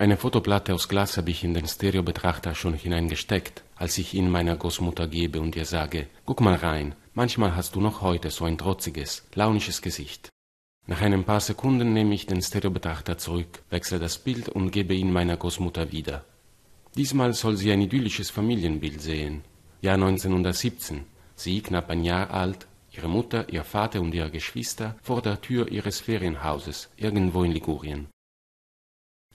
Eine Fotoplatte aus Glas habe ich in den Stereobetrachter schon hineingesteckt, als ich ihn meiner Großmutter gebe und ihr sage, guck mal rein, manchmal hast du noch heute so ein trotziges, launisches Gesicht. Nach ein paar Sekunden nehme ich den Stereobetrachter zurück, wechsle das Bild und gebe ihn meiner Großmutter wieder. Diesmal soll sie ein idyllisches Familienbild sehen. Jahr 1917, sie knapp ein Jahr alt, ihre Mutter, ihr Vater und ihre Geschwister vor der Tür ihres Ferienhauses irgendwo in Ligurien.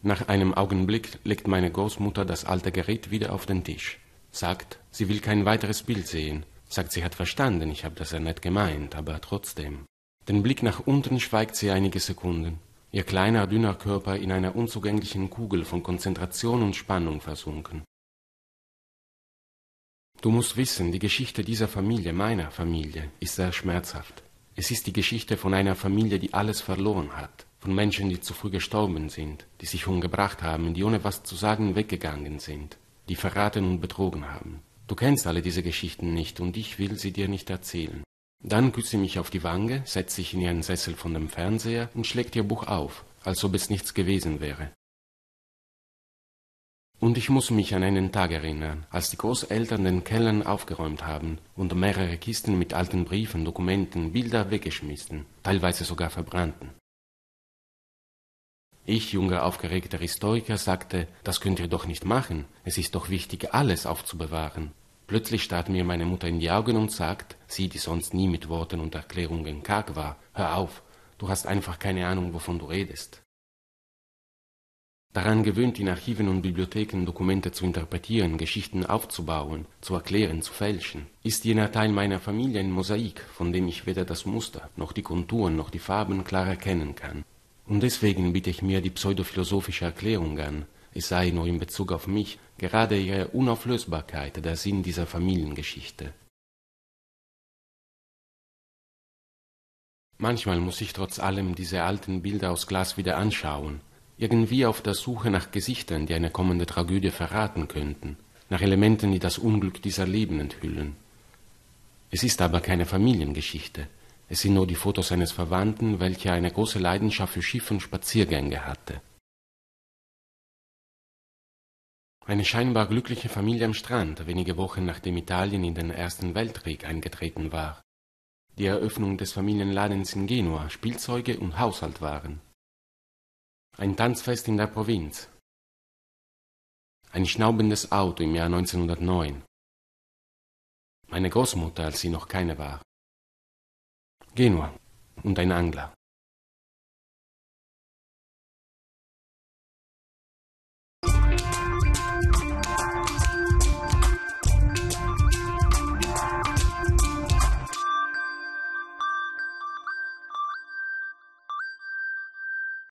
Nach einem Augenblick legt meine Großmutter das alte Gerät wieder auf den Tisch, sagt, sie will kein weiteres Bild sehen, sagt, sie hat verstanden, ich habe das ja nett gemeint, aber trotzdem. Den Blick nach unten schweigt sie einige Sekunden, ihr kleiner, dünner Körper in einer unzugänglichen Kugel von Konzentration und Spannung versunken. Du musst wissen, die Geschichte dieser Familie, meiner Familie, ist sehr schmerzhaft. Es ist die Geschichte von einer Familie, die alles verloren hat, von Menschen, die zu früh gestorben sind, die sich umgebracht haben, die ohne was zu sagen weggegangen sind, die verraten und betrogen haben. Du kennst alle diese Geschichten nicht und ich will sie dir nicht erzählen. Dann küsst sie mich auf die Wange, setzt sich in ihren Sessel von dem Fernseher und schlägt ihr Buch auf, als ob es nichts gewesen wäre. Und ich muss mich an einen Tag erinnern, als die Großeltern den Kellern aufgeräumt haben und mehrere Kisten mit alten Briefen, Dokumenten, Bilder weggeschmissen, teilweise sogar verbrannten. Ich, junger, aufgeregter Historiker, sagte, das könnt ihr doch nicht machen, es ist doch wichtig, alles aufzubewahren. Plötzlich starrt mir meine Mutter in die Augen und sagt, sie, die sonst nie mit Worten und Erklärungen karg war, hör auf, du hast einfach keine Ahnung, wovon du redest. Daran gewöhnt, in Archiven und Bibliotheken Dokumente zu interpretieren, Geschichten aufzubauen, zu erklären, zu fälschen, ist jener Teil meiner Familie ein Mosaik, von dem ich weder das Muster, noch die Konturen, noch die Farben klar erkennen kann. Und deswegen biete ich mir die pseudophilosophische Erklärung an, es sei nur in Bezug auf mich gerade ihre Unauflösbarkeit der Sinn dieser Familiengeschichte. Manchmal muss ich trotz allem diese alten Bilder aus Glas wieder anschauen, irgendwie auf der Suche nach Gesichtern, die eine kommende Tragödie verraten könnten, nach Elementen, die das Unglück dieser Leben enthüllen. Es ist aber keine Familiengeschichte, es sind nur die Fotos eines Verwandten, welcher eine große Leidenschaft für Schiff- und Spaziergänge hatte. Eine scheinbar glückliche Familie am Strand, wenige Wochen nachdem Italien in den Ersten Weltkrieg eingetreten war. Die Eröffnung des Familienladens in Genua, Spielzeuge und Haushalt waren. Ein Tanzfest in der Provinz. Ein schnaubendes Auto im Jahr 1909. Meine Großmutter, als sie noch keine war. Genua und ein Angler.